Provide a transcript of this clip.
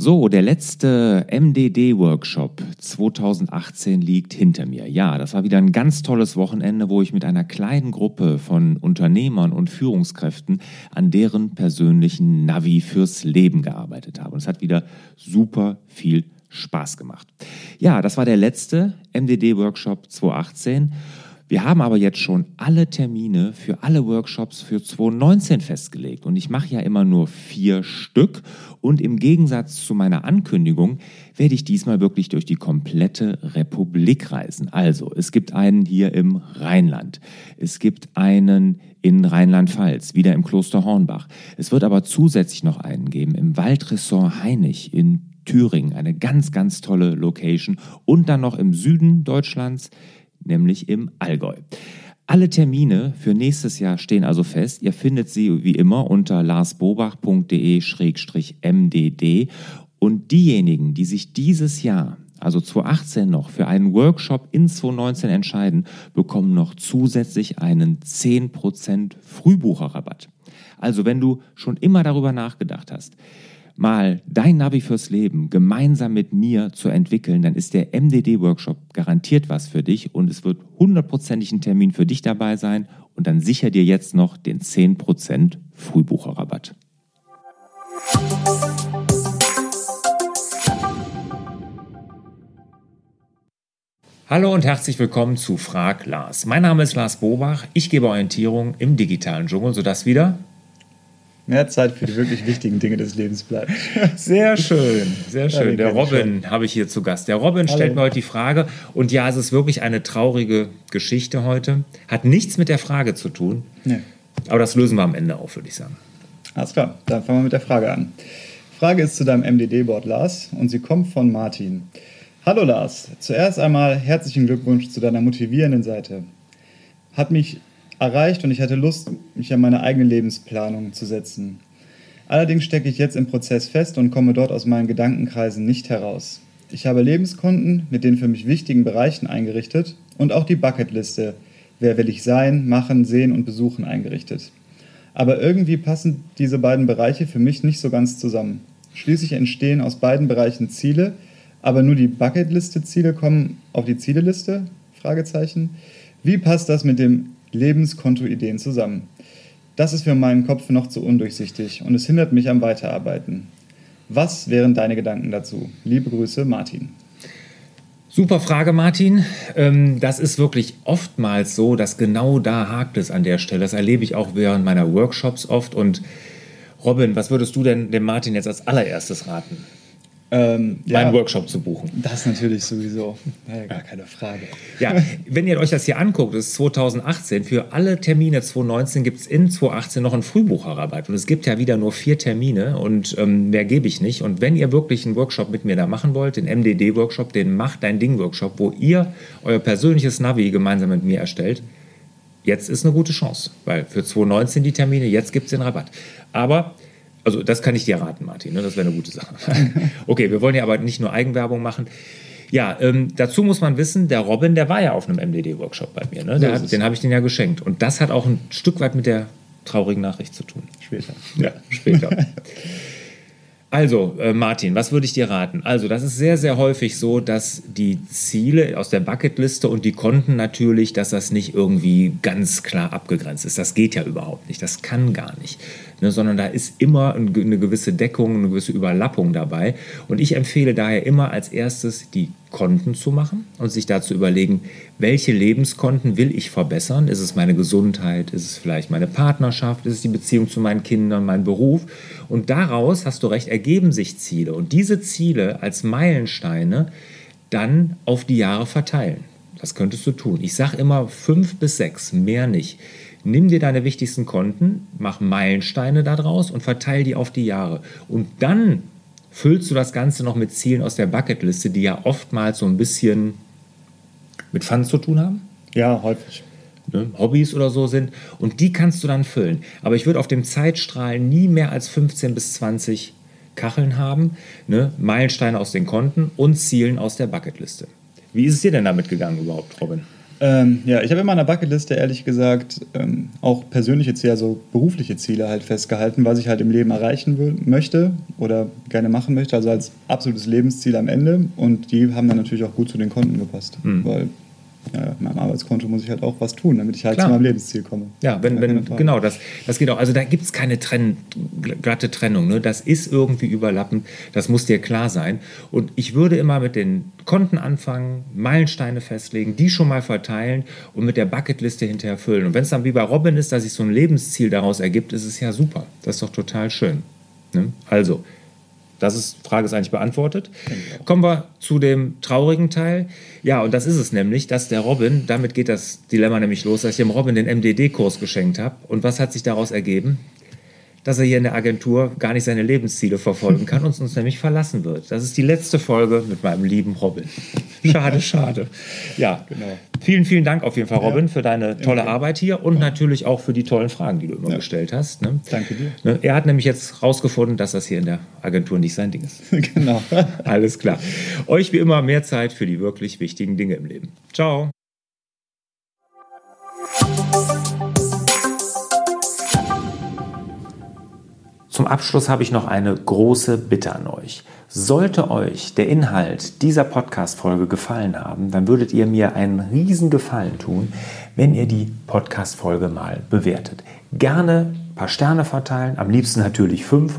So, der letzte MDD-Workshop 2018 liegt hinter mir. Ja, das war wieder ein ganz tolles Wochenende, wo ich mit einer kleinen Gruppe von Unternehmern und Führungskräften an deren persönlichen Navi fürs Leben gearbeitet habe. Und es hat wieder super viel Spaß gemacht. Ja, das war der letzte MDD-Workshop 2018. Wir haben aber jetzt schon alle Termine für alle Workshops für 2019 festgelegt. Und ich mache ja immer nur vier Stück. Und im Gegensatz zu meiner Ankündigung werde ich diesmal wirklich durch die komplette Republik reisen. Also, es gibt einen hier im Rheinland. Es gibt einen in Rheinland-Pfalz, wieder im Kloster Hornbach. Es wird aber zusätzlich noch einen geben im Waldressort Heinig in Thüringen. Eine ganz, ganz tolle Location. Und dann noch im Süden Deutschlands nämlich im Allgäu. Alle Termine für nächstes Jahr stehen also fest. Ihr findet sie wie immer unter larsbobach.de-mdd. Und diejenigen, die sich dieses Jahr, also 2018 noch, für einen Workshop in 2019 entscheiden, bekommen noch zusätzlich einen 10% Frühbucherrabatt. Also wenn du schon immer darüber nachgedacht hast, mal dein Navi fürs Leben gemeinsam mit mir zu entwickeln, dann ist der MDD-Workshop garantiert was für dich und es wird hundertprozentig ein Termin für dich dabei sein und dann sicher dir jetzt noch den 10% Frühbucherrabatt. Hallo und herzlich willkommen zu Frag Lars. Mein Name ist Lars Bobach. Ich gebe Orientierung im digitalen Dschungel, sodass wieder mehr Zeit für die wirklich wichtigen Dinge des Lebens bleibt. Sehr schön, sehr schön. Der Robin habe ich hier zu Gast. Der Robin Hallo. stellt mir heute die Frage, und ja, es ist wirklich eine traurige Geschichte heute. Hat nichts mit der Frage zu tun. Nee. Aber das lösen wir am Ende auf, würde ich sagen. Alles klar, dann fangen wir mit der Frage an. Frage ist zu deinem MDD-Board, Lars, und sie kommt von Martin. Hallo Lars, zuerst einmal herzlichen Glückwunsch zu deiner motivierenden Seite. Hat mich erreicht und ich hatte Lust, mich an meine eigene Lebensplanung zu setzen. Allerdings stecke ich jetzt im Prozess fest und komme dort aus meinen Gedankenkreisen nicht heraus. Ich habe Lebenskonten mit den für mich wichtigen Bereichen eingerichtet und auch die Bucketliste, wer will ich sein, machen, sehen und besuchen eingerichtet. Aber irgendwie passen diese beiden Bereiche für mich nicht so ganz zusammen. Schließlich entstehen aus beiden Bereichen Ziele, aber nur die Bucketliste-Ziele kommen auf die Zieleliste? Fragezeichen. Wie passt das mit dem Lebenskontoideen zusammen. Das ist für meinen Kopf noch zu undurchsichtig und es hindert mich am Weiterarbeiten. Was wären deine Gedanken dazu? Liebe Grüße, Martin. Super Frage, Martin. Ähm, das ist wirklich oftmals so, dass genau da hakt es an der Stelle. Das erlebe ich auch während meiner Workshops oft. Und Robin, was würdest du denn dem Martin jetzt als allererstes raten? Ähm, meinen ja, Workshop zu buchen. Das natürlich sowieso. Ja, gar keine Frage. Ja, wenn ihr euch das hier anguckt, das ist 2018. Für alle Termine 2019 gibt es in 2018 noch einen Frühbucherrabatt. Und es gibt ja wieder nur vier Termine und ähm, mehr gebe ich nicht. Und wenn ihr wirklich einen Workshop mit mir da machen wollt, den MDD-Workshop, den Macht dein Ding-Workshop, wo ihr euer persönliches Navi gemeinsam mit mir erstellt, jetzt ist eine gute Chance. Weil für 2019 die Termine, jetzt gibt es den Rabatt. Aber also das kann ich dir raten, Martin. Ne? Das wäre eine gute Sache. okay, wir wollen ja aber nicht nur Eigenwerbung machen. Ja, ähm, dazu muss man wissen, der Robin, der war ja auf einem MDD-Workshop bei mir. Ne? Hat, den habe ich den ja geschenkt. Und das hat auch ein Stück weit mit der traurigen Nachricht zu tun. Später. Ja, später. Also, äh, Martin, was würde ich dir raten? Also, das ist sehr, sehr häufig so, dass die Ziele aus der Bucketliste und die Konten natürlich, dass das nicht irgendwie ganz klar abgegrenzt ist. Das geht ja überhaupt nicht. Das kann gar nicht ne, sondern da ist immer eine gewisse Deckung, eine gewisse Überlappung dabei. Und ich empfehle daher immer als erstes die Konten zu machen und sich dazu überlegen, welche Lebenskonten will ich verbessern? Ist es meine Gesundheit? Ist es vielleicht meine Partnerschaft? Ist es die Beziehung zu meinen Kindern, mein Beruf? Und daraus, hast du recht, ergeben sich Ziele. Und diese Ziele als Meilensteine dann auf die Jahre verteilen. Das könntest du tun. Ich sage immer fünf bis sechs, mehr nicht. Nimm dir deine wichtigsten Konten, mach Meilensteine daraus und verteile die auf die Jahre. Und dann füllst du das Ganze noch mit Zielen aus der Bucketliste, die ja oftmals so ein bisschen mit Fun zu tun haben. Ja, häufig. Ne, Hobbys oder so sind. Und die kannst du dann füllen. Aber ich würde auf dem Zeitstrahl nie mehr als 15 bis 20 Kacheln haben. Ne? Meilensteine aus den Konten und Zielen aus der Bucketliste. Wie ist es dir denn damit gegangen überhaupt, Robin? Ähm, ja, ich habe in meiner Bucketliste ehrlich gesagt ähm, auch persönliche Ziele, also berufliche Ziele halt festgehalten, was ich halt im Leben erreichen möchte oder gerne machen möchte, also als absolutes Lebensziel am Ende. Und die haben dann natürlich auch gut zu den Konten gepasst, mhm. weil ja, in meinem Arbeitskonto muss ich halt auch was tun, damit ich halt Klar. zu meinem Lebensziel komme. Ja, wenn, wenn, genau, das, das geht auch. Also da gibt es keine Trenn, glatte Trennung. Ne? Das ist irgendwie überlappend, das muss dir klar sein. Und ich würde immer mit den Konten anfangen, Meilensteine festlegen, die schon mal verteilen und mit der Bucketliste hinterher füllen. Und wenn es dann wie bei Robin ist, dass sich so ein Lebensziel daraus ergibt, ist es ja super. Das ist doch total schön. Ne? Also, das ist, Frage ist eigentlich beantwortet. Kommen wir zu dem traurigen Teil. Ja, und das ist es nämlich, dass der Robin, damit geht das Dilemma nämlich los, dass ich dem Robin den MDD-Kurs geschenkt habe. Und was hat sich daraus ergeben? dass er hier in der Agentur gar nicht seine Lebensziele verfolgen kann und uns nämlich verlassen wird. Das ist die letzte Folge mit meinem lieben Robin. Schade, schade. Ja, genau. Vielen, vielen Dank auf jeden Fall, Robin, ja. für deine tolle okay. Arbeit hier und ja. natürlich auch für die tollen Fragen, die du immer ja. gestellt hast. Ne? Danke dir. Ne? Er hat nämlich jetzt rausgefunden, dass das hier in der Agentur nicht sein Ding ist. genau. Alles klar. Euch wie immer mehr Zeit für die wirklich wichtigen Dinge im Leben. Ciao. Zum Abschluss habe ich noch eine große Bitte an euch. Sollte euch der Inhalt dieser Podcast-Folge gefallen haben, dann würdet ihr mir einen riesen Gefallen tun, wenn ihr die Podcast-Folge mal bewertet. Gerne ein paar Sterne verteilen, am liebsten natürlich fünf